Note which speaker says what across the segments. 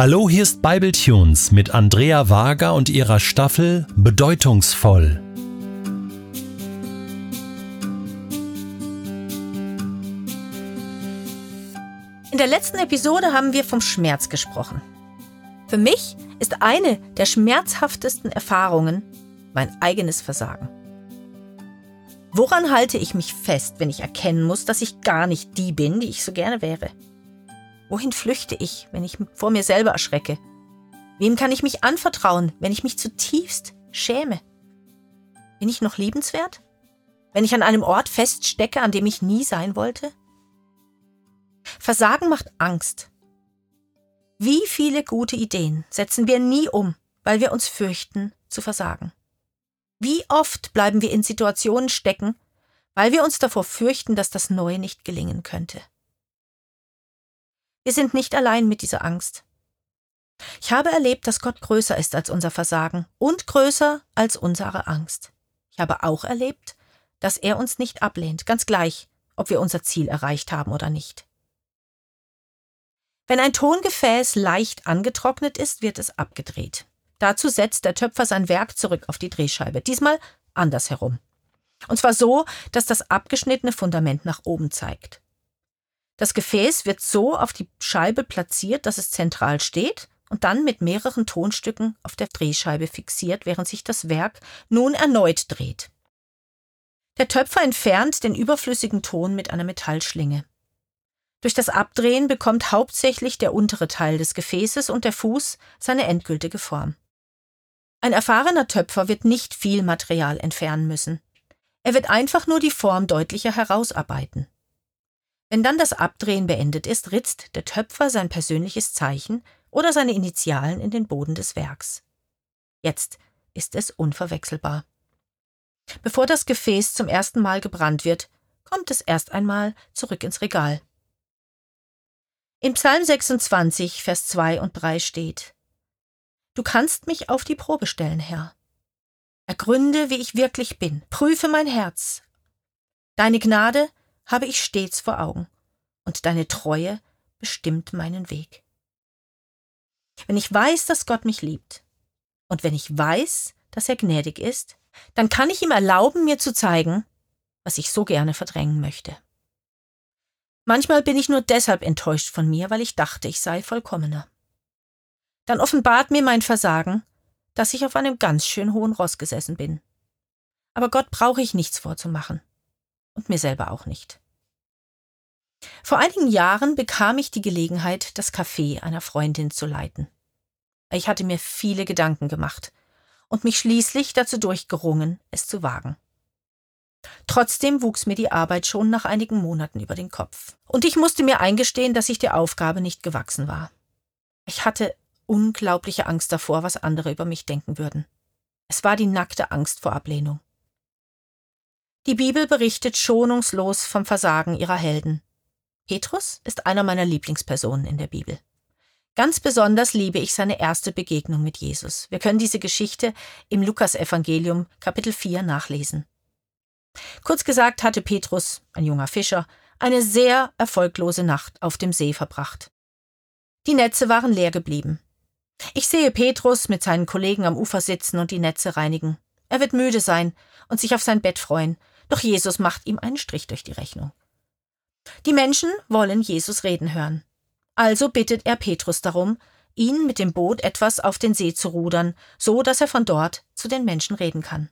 Speaker 1: Hallo, hier ist Bibletunes mit Andrea Wager und ihrer Staffel Bedeutungsvoll.
Speaker 2: In der letzten Episode haben wir vom Schmerz gesprochen. Für mich ist eine der schmerzhaftesten Erfahrungen mein eigenes Versagen. Woran halte ich mich fest, wenn ich erkennen muss, dass ich gar nicht die bin, die ich so gerne wäre? Wohin flüchte ich, wenn ich vor mir selber erschrecke? Wem kann ich mich anvertrauen, wenn ich mich zutiefst schäme? Bin ich noch liebenswert? Wenn ich an einem Ort feststecke, an dem ich nie sein wollte? Versagen macht Angst. Wie viele gute Ideen setzen wir nie um, weil wir uns fürchten zu versagen? Wie oft bleiben wir in Situationen stecken, weil wir uns davor fürchten, dass das Neue nicht gelingen könnte? Wir sind nicht allein mit dieser Angst. Ich habe erlebt, dass Gott größer ist als unser Versagen und größer als unsere Angst. Ich habe auch erlebt, dass er uns nicht ablehnt, ganz gleich, ob wir unser Ziel erreicht haben oder nicht. Wenn ein Tongefäß leicht angetrocknet ist, wird es abgedreht. Dazu setzt der Töpfer sein Werk zurück auf die Drehscheibe, diesmal andersherum. Und zwar so, dass das abgeschnittene Fundament nach oben zeigt. Das Gefäß wird so auf die Scheibe platziert, dass es zentral steht und dann mit mehreren Tonstücken auf der Drehscheibe fixiert, während sich das Werk nun erneut dreht. Der Töpfer entfernt den überflüssigen Ton mit einer Metallschlinge. Durch das Abdrehen bekommt hauptsächlich der untere Teil des Gefäßes und der Fuß seine endgültige Form. Ein erfahrener Töpfer wird nicht viel Material entfernen müssen. Er wird einfach nur die Form deutlicher herausarbeiten. Wenn dann das Abdrehen beendet ist, ritzt der Töpfer sein persönliches Zeichen oder seine Initialen in den Boden des Werks. Jetzt ist es unverwechselbar. Bevor das Gefäß zum ersten Mal gebrannt wird, kommt es erst einmal zurück ins Regal. In Psalm 26, Vers 2 und 3 steht: Du kannst mich auf die Probe stellen, Herr. Ergründe, wie ich wirklich bin, prüfe mein Herz. Deine Gnade habe ich stets vor Augen, und deine Treue bestimmt meinen Weg. Wenn ich weiß, dass Gott mich liebt, und wenn ich weiß, dass er gnädig ist, dann kann ich ihm erlauben, mir zu zeigen, was ich so gerne verdrängen möchte. Manchmal bin ich nur deshalb enttäuscht von mir, weil ich dachte, ich sei vollkommener. Dann offenbart mir mein Versagen, dass ich auf einem ganz schön hohen Ross gesessen bin. Aber Gott brauche ich nichts vorzumachen und mir selber auch nicht. Vor einigen Jahren bekam ich die Gelegenheit, das Café einer Freundin zu leiten. Ich hatte mir viele Gedanken gemacht und mich schließlich dazu durchgerungen, es zu wagen. Trotzdem wuchs mir die Arbeit schon nach einigen Monaten über den Kopf. Und ich musste mir eingestehen, dass ich der Aufgabe nicht gewachsen war. Ich hatte unglaubliche Angst davor, was andere über mich denken würden. Es war die nackte Angst vor Ablehnung. Die Bibel berichtet schonungslos vom Versagen ihrer Helden. Petrus ist einer meiner Lieblingspersonen in der Bibel. Ganz besonders liebe ich seine erste Begegnung mit Jesus. Wir können diese Geschichte im Lukasevangelium Kapitel 4 nachlesen. Kurz gesagt hatte Petrus, ein junger Fischer, eine sehr erfolglose Nacht auf dem See verbracht. Die Netze waren leer geblieben. Ich sehe Petrus mit seinen Kollegen am Ufer sitzen und die Netze reinigen. Er wird müde sein und sich auf sein Bett freuen, doch Jesus macht ihm einen Strich durch die Rechnung. Die Menschen wollen Jesus reden hören. Also bittet er Petrus darum, ihn mit dem Boot etwas auf den See zu rudern, so dass er von dort zu den Menschen reden kann.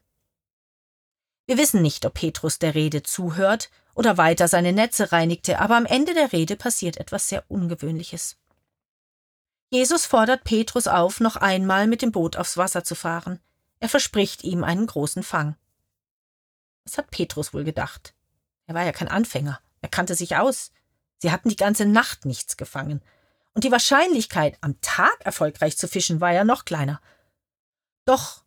Speaker 2: Wir wissen nicht, ob Petrus der Rede zuhört oder weiter seine Netze reinigte, aber am Ende der Rede passiert etwas sehr Ungewöhnliches. Jesus fordert Petrus auf, noch einmal mit dem Boot aufs Wasser zu fahren. Er verspricht ihm einen großen Fang. Was hat Petrus wohl gedacht? Er war ja kein Anfänger, er kannte sich aus. Sie hatten die ganze Nacht nichts gefangen. Und die Wahrscheinlichkeit, am Tag erfolgreich zu fischen, war ja noch kleiner. Doch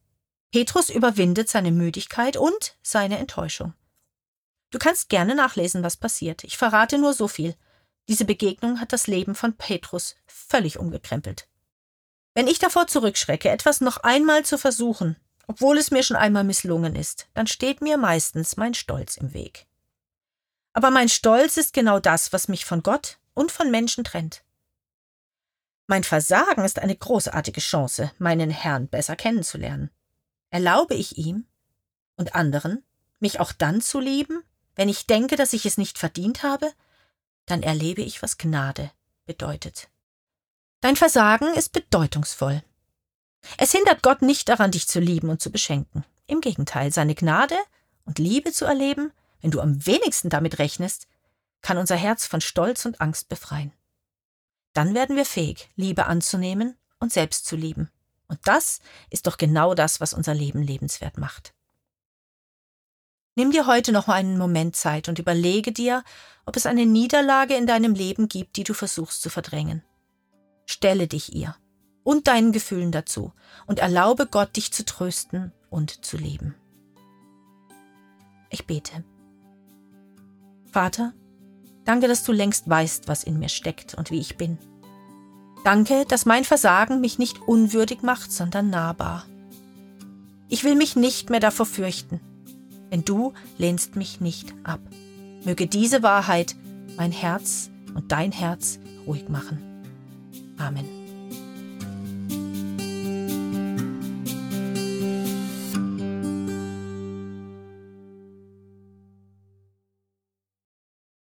Speaker 2: Petrus überwindet seine Müdigkeit und seine Enttäuschung. Du kannst gerne nachlesen, was passiert. Ich verrate nur so viel. Diese Begegnung hat das Leben von Petrus völlig umgekrempelt. Wenn ich davor zurückschrecke, etwas noch einmal zu versuchen, obwohl es mir schon einmal misslungen ist, dann steht mir meistens mein Stolz im Weg. Aber mein Stolz ist genau das, was mich von Gott und von Menschen trennt. Mein Versagen ist eine großartige Chance, meinen Herrn besser kennenzulernen. Erlaube ich ihm und anderen, mich auch dann zu lieben, wenn ich denke, dass ich es nicht verdient habe, dann erlebe ich, was Gnade bedeutet. Dein Versagen ist bedeutungsvoll. Es hindert Gott nicht daran, dich zu lieben und zu beschenken. Im Gegenteil, seine Gnade und Liebe zu erleben, wenn du am wenigsten damit rechnest, kann unser Herz von Stolz und Angst befreien. Dann werden wir fähig, Liebe anzunehmen und selbst zu lieben. Und das ist doch genau das, was unser Leben lebenswert macht. Nimm dir heute noch mal einen Moment Zeit und überlege dir, ob es eine Niederlage in deinem Leben gibt, die du versuchst zu verdrängen. Stelle dich ihr und deinen Gefühlen dazu und erlaube Gott, dich zu trösten und zu lieben. Ich bete. Vater, danke, dass du längst weißt, was in mir steckt und wie ich bin. Danke, dass mein Versagen mich nicht unwürdig macht, sondern nahbar. Ich will mich nicht mehr davor fürchten, denn du lehnst mich nicht ab. Möge diese Wahrheit mein Herz und dein Herz ruhig machen. Amen.